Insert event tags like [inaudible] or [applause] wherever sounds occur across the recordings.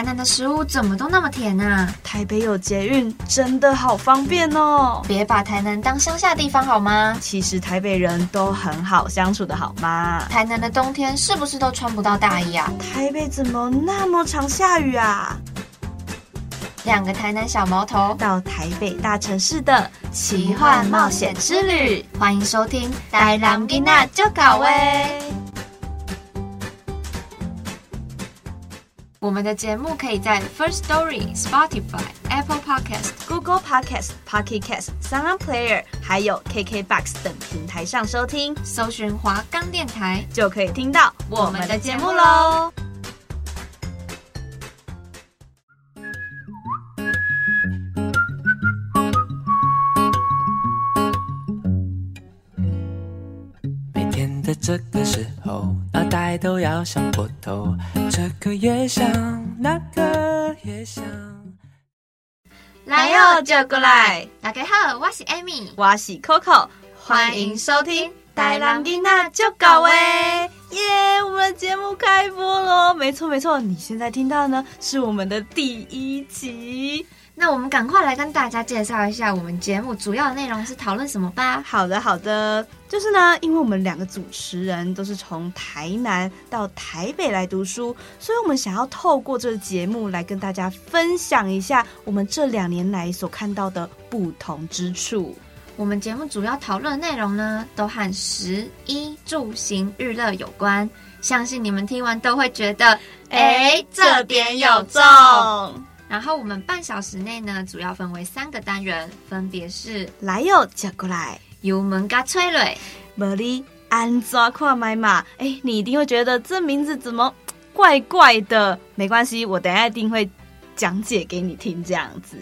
台南的食物怎么都那么甜啊？台北有捷运，真的好方便哦。别把台南当乡下地方好吗？其实台北人都很好相处的好吗？台南的冬天是不是都穿不到大衣啊？台北怎么那么常下雨啊？两个台南小毛头到台北大城市的奇幻冒险之旅，欢迎收听《台南囡仔就搞喂》。我们的节目可以在 First Story、Spotify、Apple Podcast、Google Podcast、Pocket Cast、Sound Player，还有 KKBox 等平台上收听，搜寻华冈电台就可以听到我们的节目喽。这个时候，脑袋都要想破头。这个也想，那个也想。来哟，就过来！大家好，我是 Amy，我是 Coco，欢迎收听《台南囡仔就搞喂》。耶，我们的节目开播喽！没错没错，你现在听到的呢是我们的第一集。那我们赶快来跟大家介绍一下我们节目主要的内容是讨论什么吧。好的，好的，就是呢，因为我们两个主持人都是从台南到台北来读书，所以我们想要透过这个节目来跟大家分享一下我们这两年来所看到的不同之处。我们节目主要讨论的内容呢，都和食衣住行娱乐有关，相信你们听完都会觉得，哎，这点有中。然后我们半小时内呢，主要分为三个单元，分别是来哟，叫过来，油门加催泪，茉莉安抓跨买马。哎，你一定会觉得这名字怎么 [tsk] 怪怪的？没关系，我等一下一定会讲解给你听。这样子，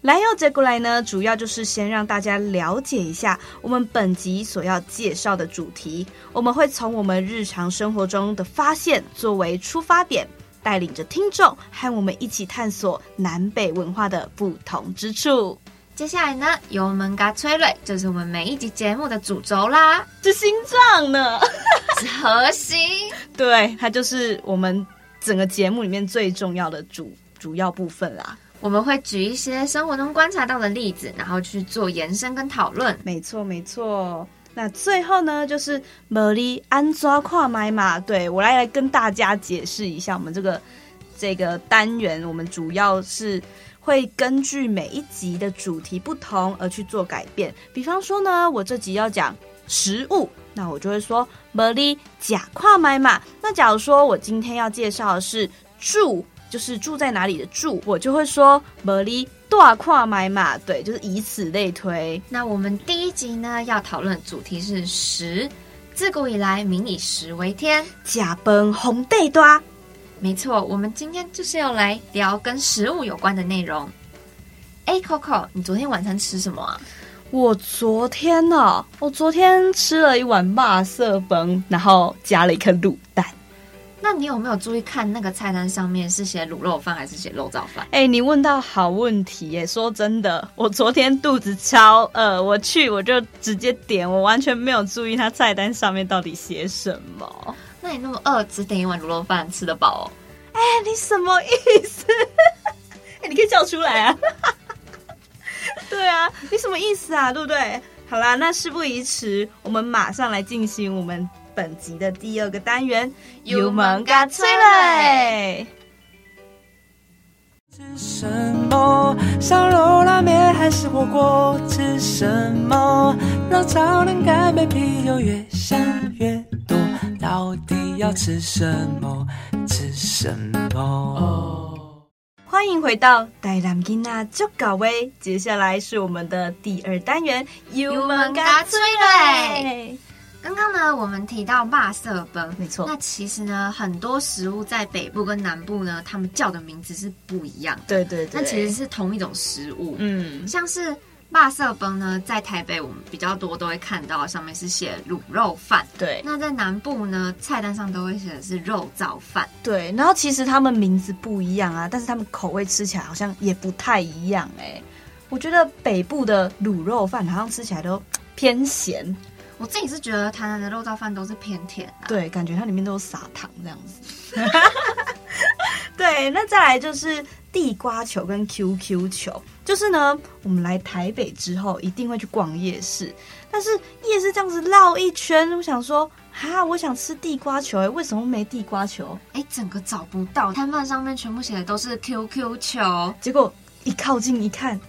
来哟，接过来呢，主要就是先让大家了解一下我们本集所要介绍的主题。我们会从我们日常生活中的发现作为出发点。带领着听众和我们一起探索南北文化的不同之处。接下来呢，油门嘎崔瑞就是我们每一集节目的主轴啦。是心脏呢？是核心。[laughs] 对，它就是我们整个节目里面最重要的主主要部分啦。我们会举一些生活中观察到的例子，然后去做延伸跟讨论。没错，没错。那最后呢，就是茉莉安抓跨买马。对，我来来跟大家解释一下，我们这个这个单元，我们主要是会根据每一集的主题不同而去做改变。比方说呢，我这集要讲食物，那我就会说茉莉假跨买马。那假如说我今天要介绍的是住，就是住在哪里的住，我就会说茉莉。大跨买嘛，对，就是以此类推。那我们第一集呢，要讨论的主题是食。自古以来，民以食为天，假崩红地多。没错，我们今天就是要来聊跟食物有关的内容。哎，Coco，你昨天晚餐吃什么啊？我昨天呢、哦，我昨天吃了一碗肉色崩，然后加了一颗卤蛋。那你有没有注意看那个菜单上面是写卤肉饭还是写肉燥饭？哎、欸，你问到好问题耶！说真的，我昨天肚子超饿，我去我就直接点，我完全没有注意它菜单上面到底写什么。那你那么饿，只点一碗卤肉饭吃得饱哦？哎、欸，你什么意思？[laughs] 哎、欸，你可以叫出来啊！[laughs] 对啊，你什么意思啊？对不对？好啦，那事不宜迟，我们马上来进行我们。本集的第二个单元，油门嘎催泪。吃什么？烧肉、拉面还是火锅？吃什么？让超能干杯啤酒越想越多。到底要吃什么？吃什么？Oh. 欢迎回到大南囡仔就搞喂。接下来是我们的第二单元，油门嘎催泪。刚刚呢，我们提到肉色崩，没错。那其实呢，很多食物在北部跟南部呢，他们叫的名字是不一样的。对对对。那其实是同一种食物。嗯。像是肉色崩呢，在台北我们比较多都会看到，上面是写卤肉饭。对，那在南部呢，菜单上都会写的是肉燥饭。对，然后其实他们名字不一样啊，但是他们口味吃起来好像也不太一样哎、欸。我觉得北部的卤肉饭好像吃起来都偏咸，我自己是觉得台南的肉燥饭都是偏甜的、啊。对，感觉它里面都有撒糖这样子。[laughs] 对，那再来就是地瓜球跟 QQ 球，就是呢，我们来台北之后一定会去逛夜市，但是夜市这样子绕一圈，我想说，哈，我想吃地瓜球，哎，为什么没地瓜球？哎，整个找不到，摊贩上面全部写的都是 QQ 球，结果一靠近一看。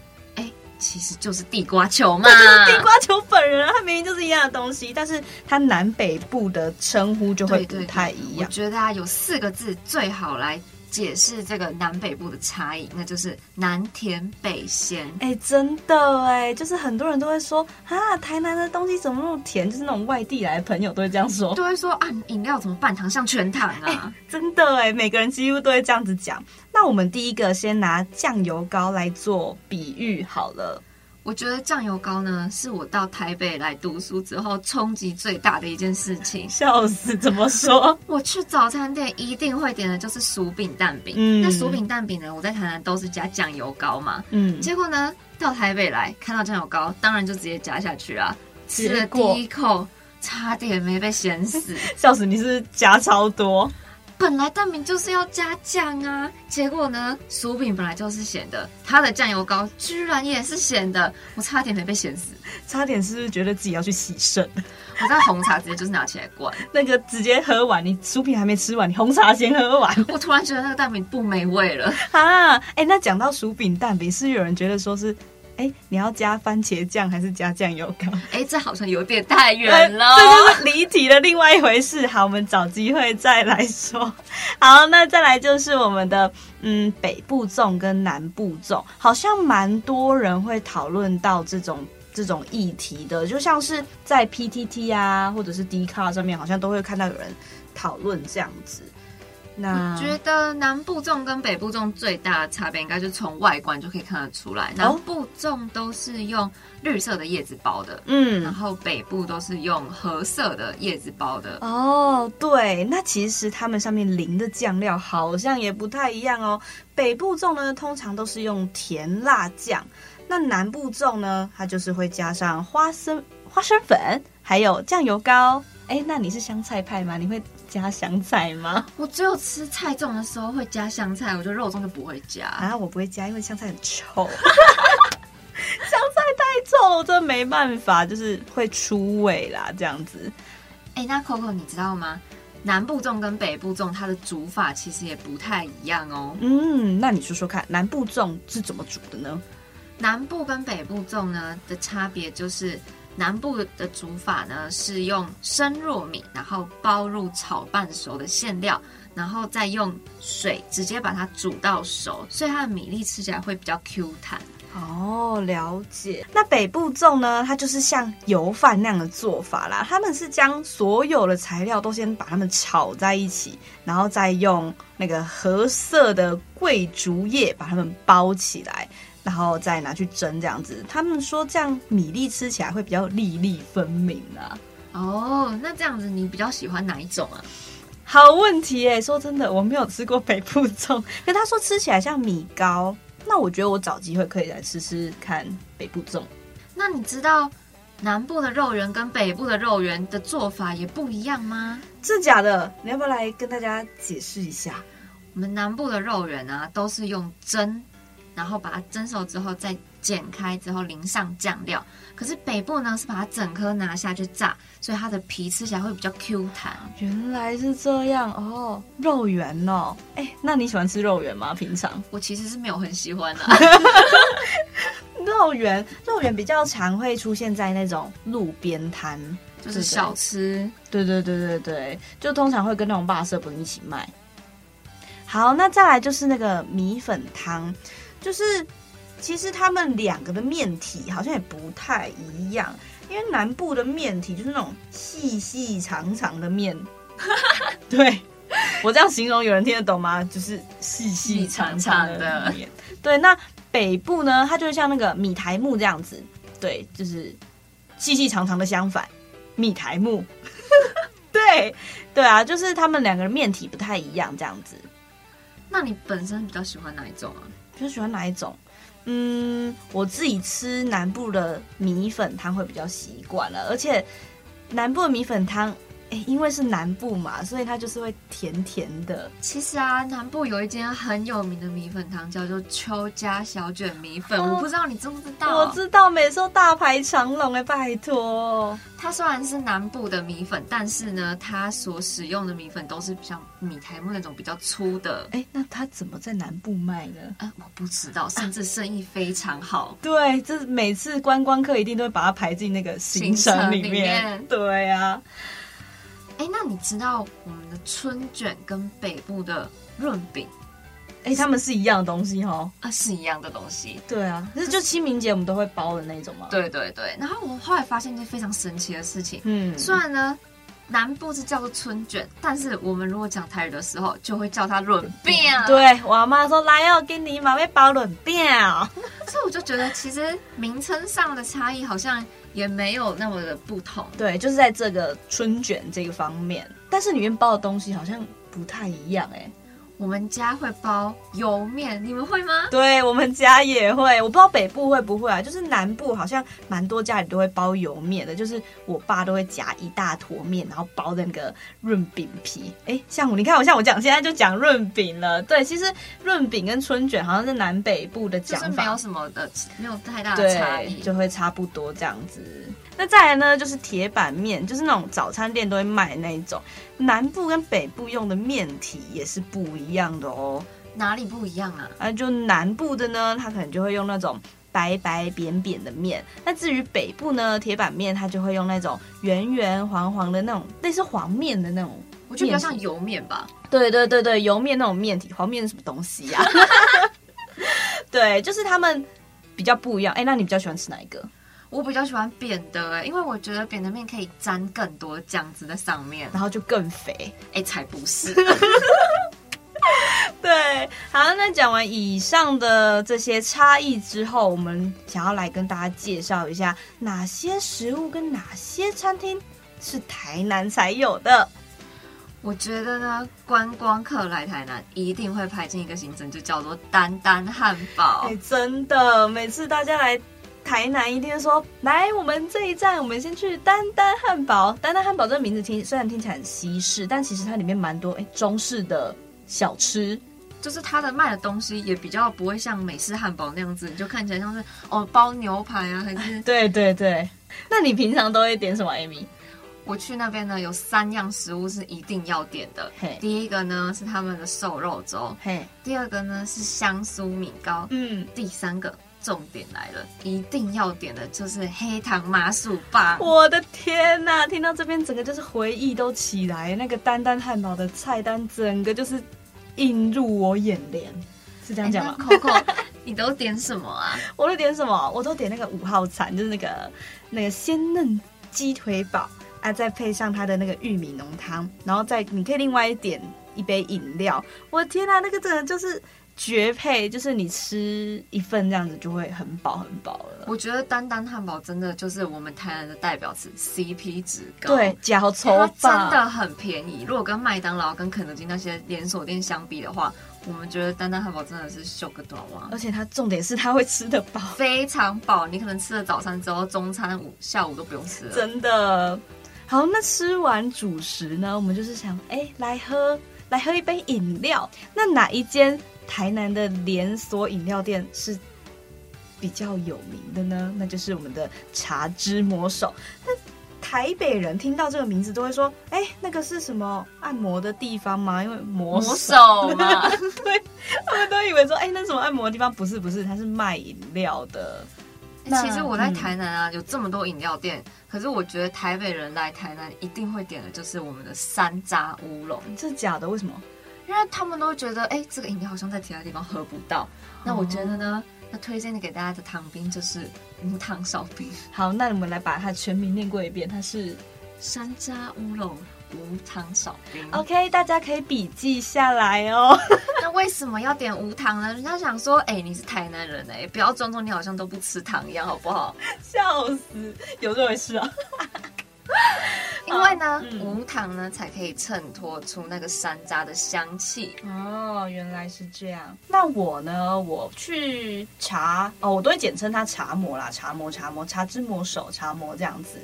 其实就是地瓜球嘛，就是地瓜球本人，它明明就是一样的东西，但是它南北部的称呼就会不太一样。对对对，我觉得啊，有四个字最好来解释这个南北部的差异，那就是南甜北咸。哎、欸，真的哎，就是很多人都会说啊，台南的东西怎么那么甜？就是那种外地来的朋友都会这样说，都会说啊，饮料怎么半糖像全糖啊？欸、真的哎，每个人几乎都会这样子讲。那我们第一个先拿酱油膏来做比喻好了。我觉得酱油膏呢，是我到台北来读书之后冲击最大的一件事情。笑死，怎么说？我去早餐店一定会点的就是薯饼蛋饼。嗯，那薯饼蛋饼呢，我在台南都是加酱油膏嘛。嗯，结果呢，到台北来看到酱油膏，当然就直接加下去啊。吃了第一口，差点没被咸死。[laughs] 笑死，你是不是加超多？本来蛋饼就是要加酱啊，结果呢，薯饼本来就是咸的，它的酱油膏居然也是咸的，我差点没被咸死，差点是不是觉得自己要去洗肾？我在红茶直接就是拿起来灌，[laughs] 那个直接喝完，你薯饼还没吃完，你红茶先喝完，我突然觉得那个蛋饼不美味了 [laughs] 啊！哎、欸，那讲到薯饼蛋饼，是有人觉得说是。哎、欸，你要加番茄酱还是加酱油膏？哎、欸，这好像有点太远了，[laughs] 这就是离题的另外一回事。好，我们找机会再来说。[laughs] 好，那再来就是我们的嗯北部粽跟南部粽，好像蛮多人会讨论到这种这种议题的，就像是在 PTT 啊，或者是 Dcard 上面，好像都会看到有人讨论这样子。那我觉得南部粽跟北部粽最大的差别，应该就是从外观就可以看得出来。南部粽都是用绿色的叶子包的，嗯，然后北部都是用褐色的叶子包的。哦，对，那其实它们上面淋的酱料好像也不太一样哦。北部粽呢，通常都是用甜辣酱，那南部粽呢，它就是会加上花生花生粉，还有酱油膏。哎，那你是香菜派吗？你会加香菜吗？[laughs] 我只有吃菜粽的时候会加香菜，我觉得肉粽就不会加啊。我不会加，因为香菜很臭，[laughs] 香菜太臭了，真的没办法，就是会出味啦，这样子。哎，那 Coco 你知道吗？南部粽跟北部粽它的煮法其实也不太一样哦。嗯，那你说说看，南部粽是怎么煮的呢？南部跟北部粽呢的差别就是。南部的煮法呢，是用生糯米，然后包入炒半熟的馅料，然后再用水直接把它煮到熟，所以它的米粒吃起来会比较 Q 弹。哦，了解。那北部粽呢，它就是像油饭那样的做法啦。他们是将所有的材料都先把它们炒在一起，然后再用那个褐色的桂竹叶把它们包起来。然后再拿去蒸，这样子，他们说这样米粒吃起来会比较粒粒分明啊。哦，那这样子你比较喜欢哪一种啊？好问题哎，说真的，我没有吃过北部粽，可 [laughs] 他说吃起来像米糕，那我觉得我找机会可以来吃吃看北部粽。那你知道南部的肉圆跟北部的肉圆的做法也不一样吗？是假的？你要不要来跟大家解释一下？我们南部的肉圆啊，都是用蒸。然后把它蒸熟之后再剪开之后淋上酱料，可是北部呢是把它整颗拿下去炸，所以它的皮吃起来会比较 Q 弹。原来是这样哦，肉圆哦，哎，那你喜欢吃肉圆吗？平常我其实是没有很喜欢的。[laughs] 肉圆，肉圆比较常会出现在那种路边摊，就是小吃。对对对对对，就通常会跟那种霸色饭一起卖。好，那再来就是那个米粉汤。就是，其实他们两个的面体好像也不太一样，因为南部的面体就是那种细细长长的面，[laughs] 对，我这样形容有人听得懂吗？就是细细长长的面。对，那北部呢，它就像那个米苔木这样子，对，就是细细长长的相反，米苔木。[laughs] 对对啊，就是他们两个人面体不太一样，这样子。那你本身比较喜欢哪一种啊？比较喜欢哪一种？嗯，我自己吃南部的米粉汤会比较习惯了，而且南部的米粉汤。欸，因为是南部嘛，所以它就是会甜甜的。其实啊，南部有一间很有名的米粉汤，叫做邱家小卷米粉。哦，我不知道你知不知道？我知道，每次都大排长龙哎，拜托。它虽然是南部的米粉，但是呢，它所使用的米粉都是像米苔目那种比较粗的。哎，那它怎么在南部卖呢？啊，我不知道，甚至生意非常好。啊、对，这每次观光客一定都会把它排进那个行程里面。里面对啊。哎，那你知道我们的春卷跟北部的润饼，哎，他们是一样的东西哦？啊，是一样的东西。对啊，可是就清明节我们都会包的那种嘛。对对对。然后我后来发现一件非常神奇的事情，嗯，虽然呢南部是叫做春卷，但是我们如果讲台语的时候，就会叫它润饼。对，我妈说来哦，给你妈妈包润饼。[laughs] 所以我就觉得，其实名称上的差异好像。也没有那么的不同，对，就是在这个春卷这个方面，但是里面包的东西好像不太一样哎。我们家会包油面，你们会吗？对，我们家也会，我不知道北部会不会啊。就是南部好像蛮多家里都会包油面的，就是我爸都会夹一大坨面，然后包的那个润饼皮。哎，像我，你看我像我讲，现在就讲润饼了。对，其实润饼跟春卷好像是南北部的讲法，就是没有什么的，没有太大的差异，就会差不多这样子。那再来呢，就是铁板面，就是那种早餐店都会卖那一种。南部跟北部用的面体也是不一样的哦。哪里不一样啊？啊，就南部的呢，它可能就会用那种白白扁扁的面。那至于北部呢，铁板面它就会用那种圆圆黄黄的那种类似黄面的那种。我觉得比较像油面吧。对对对对，油面那种面体，黄面是什么东西呀？[laughs] 对，就是他们比较不一样。哎，那你比较喜欢吃哪一个？我比较喜欢扁的哎，因为我觉得扁的面可以沾更多酱汁在上面，然后就更肥。哎，才不是。[laughs] 对，好，那讲完以上的这些差异之后，我们想要来跟大家介绍一下哪些食物跟哪些餐厅是台南才有的。我觉得呢，观光客来台南一定会排进一个行程，就叫做丹丹汉堡。哎，真的，每次大家来。台南一定说，来，我们这一站，我们先去丹丹汉堡。丹丹汉堡这个名字听虽然听起来很西式，但其实它里面蛮多哎中式的小吃，就是它的卖的东西也比较不会像美式汉堡那样子，你就看起来像是哦包牛排啊，还是 [laughs] 对对对。那你平常都会点什么，Amy？我去那边呢，有三样食物是一定要点的。嘿，第一个呢是他们的瘦肉粥，嘿，第二个呢是香酥米糕，嗯，第三个。重点来了，一定要点的就是黑糖麻薯棒。我的天哪，听到这边整个就是回忆都起来，那个丹丹汉堡的菜单整个就是映入我眼帘，是这样讲吗？Coco，[laughs] 你都点什么啊？我都点什么？我都点那个五号餐，就是那个那个鲜嫩鸡腿堡啊，再配上它的那个玉米浓汤，然后再你可以另外一点一杯饮料。我的天啊，那个真的就是。绝配，就是你吃一份这样子就会很饱很饱了。我觉得丹丹汉堡真的就是我们台南的代表词，CP 值高。对，脚抽真的很便宜。如果跟麦当劳、跟肯德基那些连锁店相比的话，我们觉得丹丹汉堡真的是秀个短袜。而且它重点是它会吃得饱，非常饱。你可能吃了早餐之后，中餐、午、下午都不用吃了。真的。好，那吃完主食呢，我们就是想，哎、欸，来喝，来喝一杯饮料。那哪一间？台南的连锁饮料店是比较有名的呢，那就是我们的茶之魔手。那台北人听到这个名字都会说：“哎、欸，那个是什么按摩的地方吗？”因为魔手嘛，[laughs] 对，他们都以为说：“哎、欸，那什么按摩的地方？”不是，不是，它是卖饮料的。其实我在台南啊，有这么多饮料店，嗯、可是我觉得台北人来台南一定会点的就是我们的山楂乌龙。这是假的？为什么？因为他们都觉得，哎，这个饮料好像在其他地方喝不到。那我觉得呢，那推荐的给大家的糖冰就是无糖少冰。好，那我们来把它全名念过一遍，它是山楂乌龙无糖少冰。OK，大家可以笔记下来哦。[laughs] 那为什么要点无糖呢？人家想说，哎、欸，你是台南人哎、欸，不要装作你好像都不吃糖一样，好不好？[laughs] 笑死，有这回事啊？[laughs] 因为呢，无糖呢才可以衬托出那个山楂的香气。哦，原来是这样。那我呢？我去茶哦，我都会简称它茶魔啦，茶魔、茶魔、茶之魔手、茶魔这样子。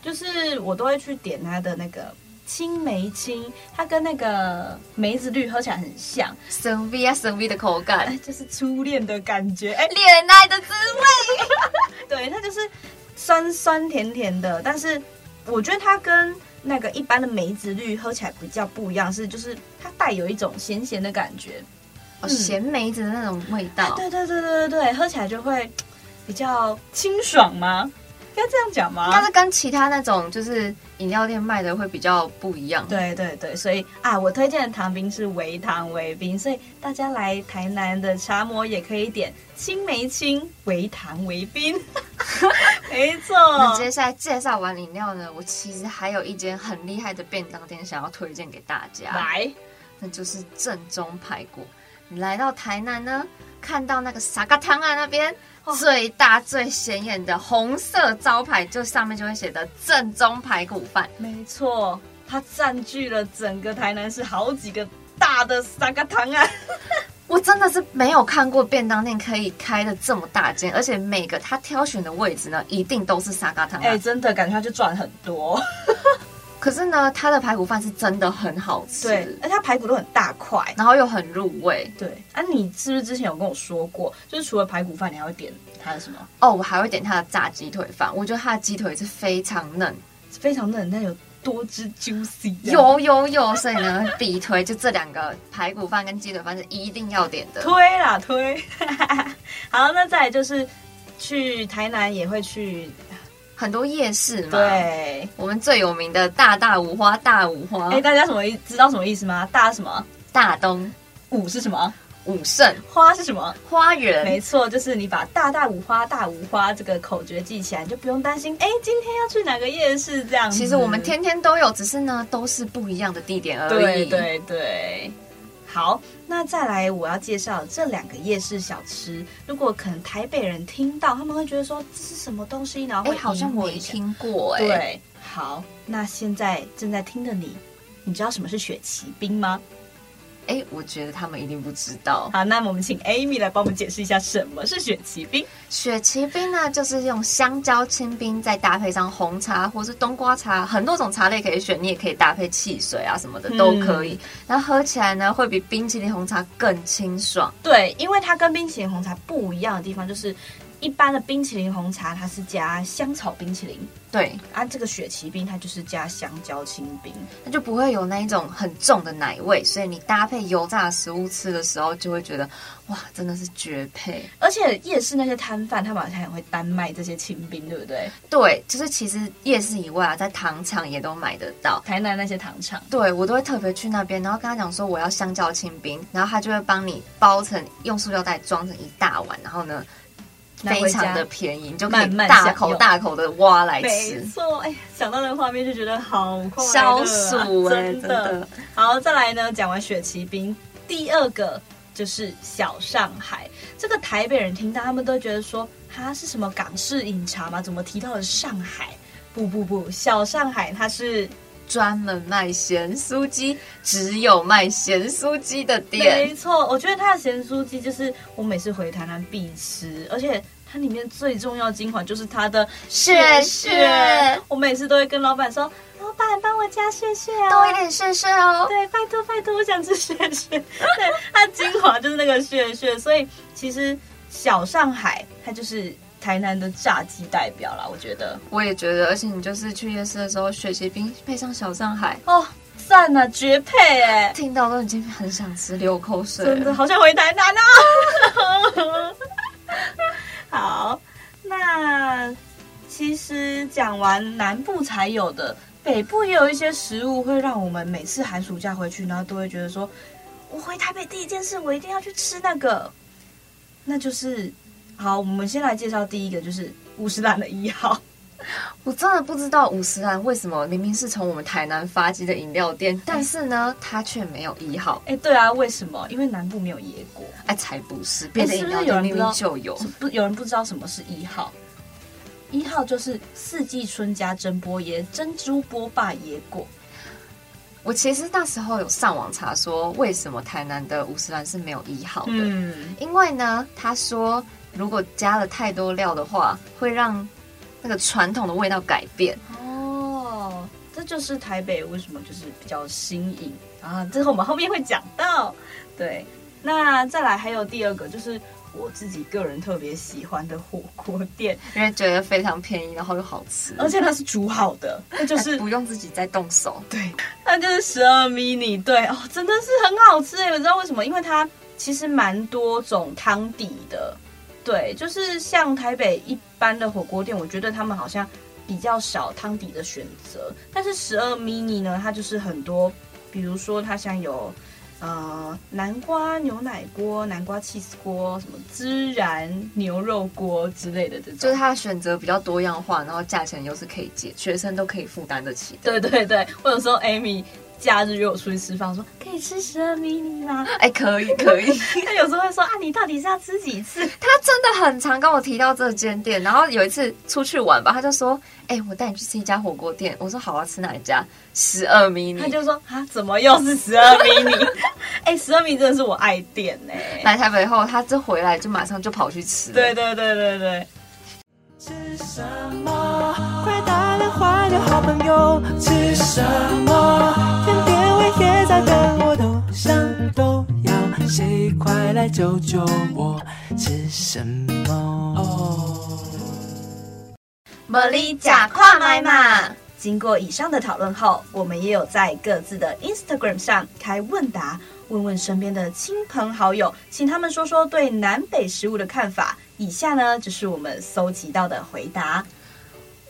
就是我都会去点它的那个青梅青，它跟那个梅子绿喝起来很像，生 V 啊生 V 的口感，哎，[laughs] 就是初恋的感觉，哎，恋爱的滋味。[laughs] 对，它就是酸酸甜甜的，但是。我觉得它跟那个一般的梅子绿喝起来比较不一样，是就是它带有一种咸咸的感觉，哦，咸梅子的那种味道。对对对对对对，喝起来就会比较清爽吗？应该这样讲吗？但是跟其他那种就是饮料店卖的会比较不一样。对对对，所以啊，我推荐的糖冰是微糖微冰，所以大家来台南的茶魔也可以点青梅青微糖微冰。[laughs] 没错。那接下来介绍完饮料呢，我其实还有一间很厉害的便当店想要推荐给大家。来，那就是正宗排骨。你来到台南呢，看到那个沙嘎汤啊那边。最大最显眼的红色招牌，就上面就会写的正宗排骨饭。没错，它占据了整个台南市好几个大的沙嘎汤啊！[laughs] 我真的是没有看过便当店可以开的这么大间，而且每个他挑选的位置呢，一定都是沙嘎汤。哎、欸，真的感觉他就赚很多。[laughs] 可是呢，他的排骨饭是真的很好吃，对，而且它排骨都很大块，然后又很入味。对，啊，你是不是之前有跟我说过，就是除了排骨饭，你还会点他的什么？哦，我还会点他的炸鸡腿饭。我觉得他的鸡腿是非常嫩，非常嫩，但有多汁 juicy。有有有，所以呢，必推就这两个排骨饭跟鸡腿饭是一定要点的。推啦推。[laughs] 好，那再来就是去台南也会去。很多夜市嘛，对，我们最有名的大大五花大五花，哎，大家什么意知道什么意思吗？大什么？大东，五是什么？武圣，花是什么？花园，没错，就是你把大大五花大五花这个口诀记起来，你就不用担心，哎，今天要去哪个夜市这样。其实我们天天都有，只是呢都是不一样的地点而已。对对对。好，那再来我要介绍这两个夜市小吃。如果可能台北人听到，他们会觉得说，这是什么东西？然后会好像我听过，哎，对。好，那现在正在听的你，你知道什么是雪奇冰吗？哎，我觉得他们一定不知道。好，那我们请 Amy 来帮我们解释一下什么是雪奇冰。雪奇冰呢，就是用香蕉清冰，再搭配上红茶或是冬瓜茶，很多种茶类可以选，你也可以搭配汽水啊什么的都可以。然后喝起来呢，会比冰淇淋红茶更清爽。对，因为它跟冰淇淋红茶不一样的地方就是。一般的冰淇淋红茶，它是加香草冰淇淋，对，啊，这个雪奇冰它就是加香蕉清冰，它就不会有那一种很重的奶味，所以你搭配油炸食物吃的时候，就会觉得哇，真的是绝配。而且夜市那些摊贩，他们好像也会单卖这些清冰，对不对？对，就是其实夜市以外啊，在糖厂也都买得到。台南那些糖厂，对，我都会特别去那边，然后跟他讲说我要香蕉清冰，然后他就会帮你包成用塑料袋装成一大碗，然后呢。非常的便宜，你就可以大口大口的挖来吃。没错，哎，想到那个画面就觉得好快乐，消暑哎，真的。好，再来呢，讲完雪奇冰，第二个就是小上海。这个台北人听到他们都觉得说，它是什么港式饮茶吗？怎么提到了上海？不不不，小上海它是专门卖咸酥鸡，只有卖咸酥鸡的店。没错，我觉得它的咸酥鸡就是我每次回台南必吃，而且。它里面最重要精华就是它的血血，我每次都会跟老板说：“老板，帮我加血血哦，多一点血血哦。”对，拜托拜托，我想吃血血。对，它精华就是那个血血，所以其实小上海它就是台南的炸鸡代表啦。我觉得，我也觉得，而且你就是去夜市的时候，雪茄冰配上小上海哦，赞啊，绝配哎！听到都已经很想吃，流口水，真的好想回台南啊！[laughs] 好，那其实讲完南部才有的，北部也有一些食物会让我们每次寒暑假回去，然后都会觉得说，我回台北第一件事，我一定要去吃那个，那就是，好，我们先来介绍第一个，就是五十岚的一号。[laughs] 我真的不知道五十岚为什么明明是从我们台南发迹的饮料店，但是呢，它却没有一号。哎，对啊，为什么？因为南部没有椰果。哎，才不是，别的饮料店明明就有。不，有人不知道什么是一号。一号就是四季春加珍波椰珍珠波霸椰果。我其实那时候有上网查说，为什么台南的五十岚是没有一号的？嗯，因为呢，他说如果加了太多料的话，会让那个传统的味道改变。哦，这就是台北为什么就是比较新颖啊，这个我们后面会讲到。对，那再来还有第二个就是。我自己个人特别喜欢的火锅店，因为觉得非常便宜，然后又好吃，而且它是煮好的，那就是不用自己再动手。[laughs] 对，那就是十二 mini，对哦，真的是很好吃诶，你知道为什么？因为它其实蛮多种汤底的，对，就是像台北一般的火锅店，我觉得他们好像比较少汤底的选择，但是十二 mini 呢，它就是很多，比如说它像有。呃，南瓜牛奶锅、南瓜起司锅、什么孜然牛肉锅之类的，这种就是它选择比较多样化，然后价钱又是可以接，学生都可以负担得起的。对对对，或者说 Amy 假日约我出去吃饭，说可以吃十二 mini 吗？哎，可以可以。[laughs] 他有时候会说啊，你到底是要吃几次？他真的很常跟我提到这间店，然后有一次出去玩吧，他就说。哎、欸，我带你去吃一家火锅店。我说好啊，吃哪一家？十二 mini。他就说啊，怎么又是十二 mini？[laughs] 哎，十二 mini 真的是我爱店呢。来台北后，他这回来就马上就跑去吃。对对对对对。吃什么？快打电话给好朋友。吃什么？谁快来救救我？吃什么？哦。茉莉假跨买嘛！经过以上的讨论后，我们也有在各自的 Instagram 上开问答，问问身边的亲朋好友，请他们说说对南北食物的看法。以下呢，就是我们搜集到的回答。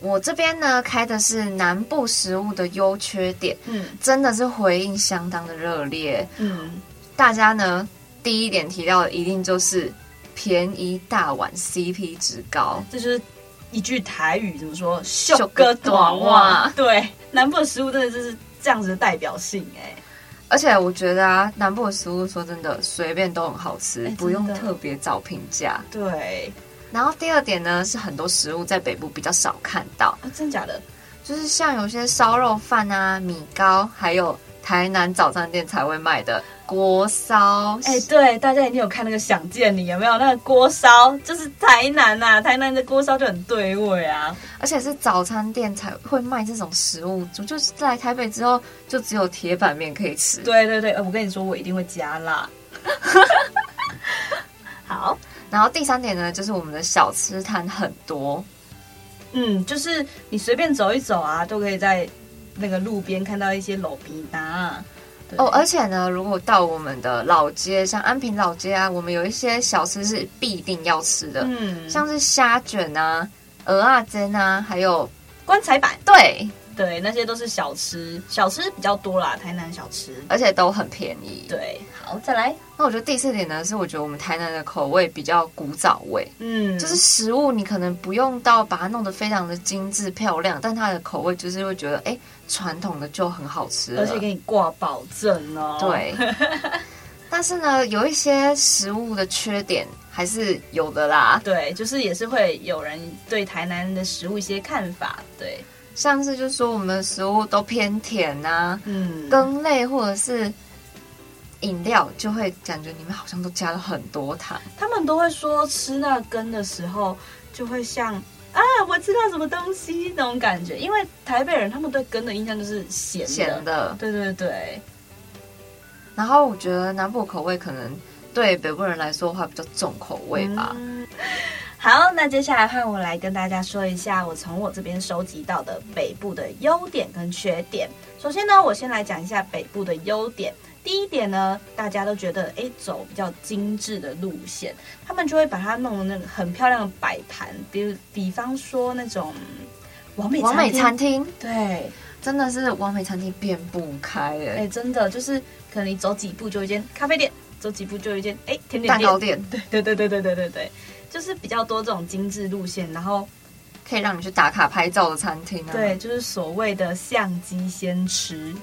我这边呢，开的是南部食物的优缺点，嗯，真的是回应相当的热烈，嗯，大家呢第一点提到的一定就是便宜大碗，CP 值高，这就是。一句台语怎么说？秀哥短袜。对，南部的食物真的就是这样子的代表性哎。而且我觉得啊，南部的食物说真的随便都很好吃，不用特别找评价。对。然后第二点呢，是很多食物在北部比较少看到啊，真的假的？就是像有些烧肉饭啊、米糕，还有。台南早餐店才会卖的锅烧，哎、欸，对，大家一定有看那个《想见你》，有没有？那个锅烧就是台南呐、啊，台南的锅烧就很对味啊，而且是早餐店才会卖这种食物，就是在台北之后就只有铁板面可以吃。对对对，我跟你说，我一定会加辣。[laughs] 好，然后第三点呢，就是我们的小吃摊很多，嗯，就是你随便走一走啊，都可以在。那个路边看到一些卤皮蛋哦，而且呢，如果到我们的老街，像安平老街啊，我们有一些小吃是必定要吃的，嗯，像是虾卷啊、蚵仔煎啊，还有棺材板，对。对，那些都是小吃，小吃比较多啦，台南小吃，而且都很便宜。对，好，再来。那我觉得第四点呢，是我觉得我们台南的口味比较古早味，嗯，就是食物你可能不用到把它弄得非常的精致漂亮，但它的口味就是会觉得，哎，传统的就很好吃，而且给你挂保证哦。对，[laughs] 但是呢，有一些食物的缺点还是有的啦。对，就是也是会有人对台南的食物一些看法，对。上次就说我们的食物都偏甜呐、啊，嗯，羹类或者是饮料，就会感觉里面好像都加了很多糖。他们都会说吃那羹的时候，就会像啊，我吃到什么东西那种感觉。因为台北人他们对羹的印象就是咸的，咸的，对对对。然后我觉得南部口味可能对北部人来说的话比较重口味吧。嗯好，那接下来换我来跟大家说一下，我从我这边收集到的北部的优点跟缺点。首先呢，我先来讲一下北部的优点。第一点呢，大家都觉得，诶，走比较精致的路线，他们就会把它弄得那个很漂亮的摆盘，比如比方说那种完美完美餐厅，对，真的是完美餐厅遍布开诶，诶，真的就是可能你走几步就有一间咖啡店，走几步就有一间哎甜点店，蛋糕店，对对对对对对对对。就是比较多这种精致路线，然后可以让你去打卡拍照的餐厅啊。对，就是所谓的相机先吃，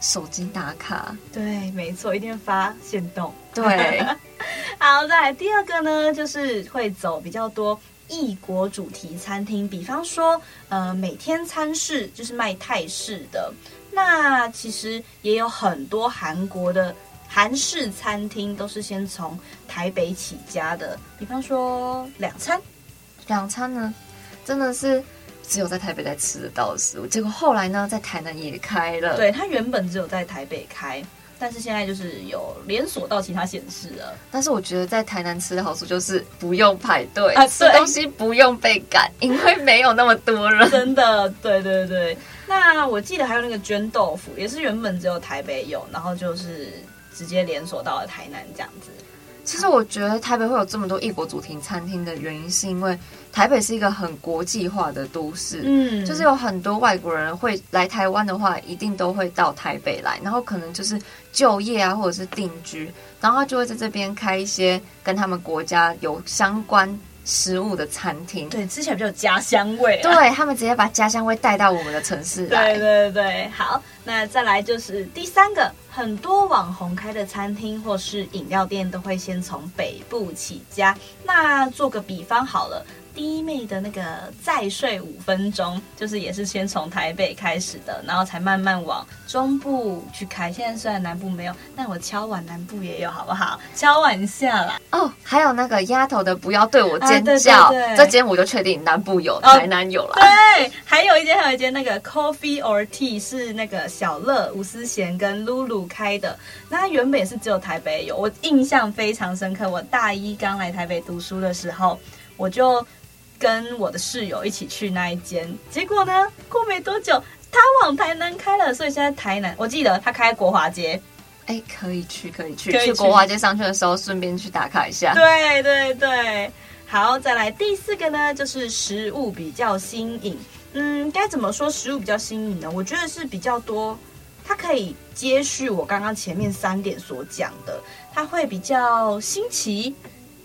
手机打卡。对，没错，一定要发现动。对，[laughs] 好，再来第二个呢，就是会走比较多异国主题餐厅，比方说，呃，每天餐室就是卖泰式的。那其实也有很多韩国的韩式餐厅，都是先从台北起家的。比方说两餐，两餐呢，真的是只有在台北才吃得到的食物。结果后来呢，在台南也开了。对，它原本只有在台北开。但是现在就是有连锁到其他县市了。但是我觉得在台南吃的好处就是不用排队，啊，吃东西不用被赶，因为没有那么多人。真的，对对对。那我记得还有那个绢豆腐，也是原本只有台北有，然后就是直接连锁到了台南这样子。其实我觉得台北会有这么多异国主题餐厅的原因，是因为台北是一个很国际化的都市，嗯，就是有很多外国人会来台湾的话，一定都会到台北来，然后可能就是就业啊，或者是定居，然后他就会在这边开一些跟他们国家有相关。食物的餐厅，对，吃起来比较有家乡味，啊。对，他们直接把家乡味带到我们的城市来。对对对，好，那再来就是第三个，很多网红开的餐厅或是饮料店都会先从北部起家。那做个比方好了。弟妹的那个再睡五分钟，就是也是先从台北开始的，然后才慢慢往中部去开。现在虽然南部没有，但我敲碗南部也有，好不好？敲碗一下啦。哦，还有那个丫头的不要对我尖叫，啊、对对对，这间我就确定南部有，台南有了。对，还有一间，还有一间那个 Coffee or Tea 是那个小乐吴思贤跟露露开的。那他原本也是只有台北有，我印象非常深刻。我大一刚来台北读书的时候，我就。跟我的室友一起去那一间，结果呢，过没多久，他往台南开了，所以现在台南，我记得他开国华街，哎，可以去，可以去，可以去，去国华街上去的时候，顺便去打卡一下。对对对，好，再来第四个呢，就是食物比较新颖。嗯，该怎么说食物比较新颖呢？我觉得是比较多，它可以接续我刚刚前面三点所讲的，它会比较新奇，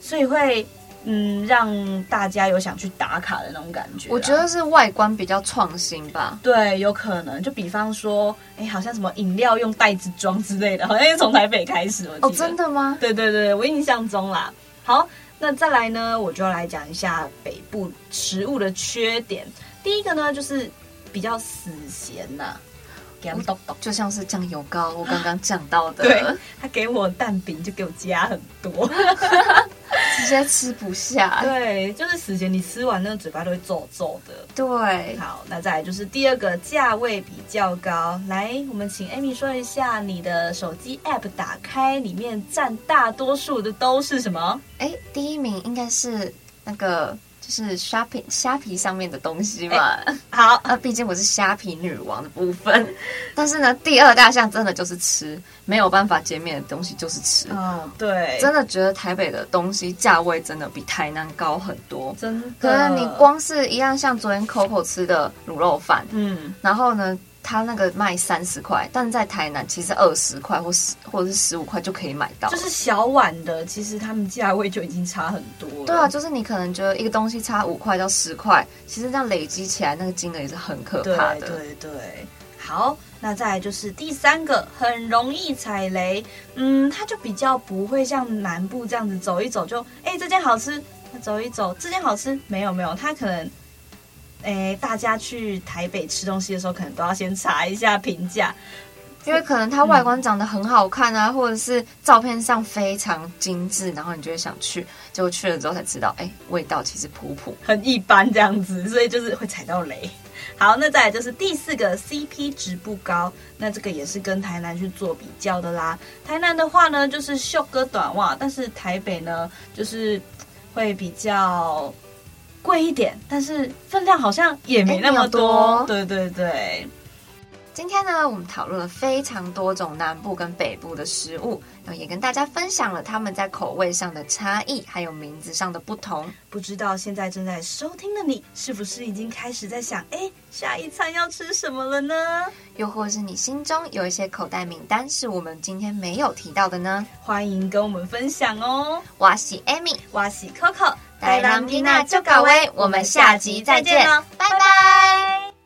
所以会。嗯，让大家有想去打卡的那种感觉。我觉得是外观比较创新吧。对，有可能。就比方说，哎，好像什么饮料用袋子装之类的，好像是从台北开始。哦，真的吗？对对对，我印象中啦。好，那再来呢，我就要来讲一下北部食物的缺点。第一个呢，就是比较死咸呐、啊。就像是酱油膏，我刚刚讲到的。对，[laughs] 他给我蛋饼就给我加很多，直接吃不下。对，就是死咸，你吃完那个嘴巴都会皱皱的。对，好，那再来就是第二个，价位比较高。来，我们请 Amy 说一下，你的手机 App 打开，里面占大多数的都是什么？哎，第一名应该是那个。是 shopping 虾皮上面的东西嘛？欸、好，那毕竟我是虾皮女王的部分。[laughs] 但是呢，第二大项真的就是吃，没有办法减免的东西就是吃。哦，对，真的觉得台北的东西价位真的比台南高很多。真的，可能你光是一样，像昨天 Coco 吃的卤肉饭，嗯，然后呢？他那个卖三十块，但在台南其实二十块或十或者是十五块就可以买到，就是小碗的，其实他们价位就已经差很多了。对啊，就是你可能觉得一个东西差五块到十块，其实这样累积起来那个金额也是很可怕的。对对对，好，那再来就是第三个，很容易踩雷，嗯，它就比较不会像南部这样子走一走就，哎，这件好吃，走一走，这件好吃，没有没有，它可能。哎，大家去台北吃东西的时候，可能都要先查一下评价，因为可能它外观长得很好看啊，嗯、或者是照片上非常精致，然后你就会想去，结果去了之后才知道，哎，味道其实普普，很一般这样子，所以就是会踩到雷。好，那再来就是第四个 CP 值不高，那这个也是跟台南去做比较的啦。台南的话呢，就是秀哥短袜，但是台北呢，就是会比较。贵一点，但是分量好像也没那么多。对对对。今天呢，我们讨论了非常多种南部跟北部的食物，然后也跟大家分享了他们在口味上的差异，还有名字上的不同。不知道现在正在收听的你，是不是已经开始在想，哎，下一餐要吃什么了呢？又或是你心中有一些口袋名单是我们今天没有提到的呢？欢迎跟我们分享哦。我是 Amy，我是 Coco。台郎缇娜就搞威，我们下集再见喽，拜拜。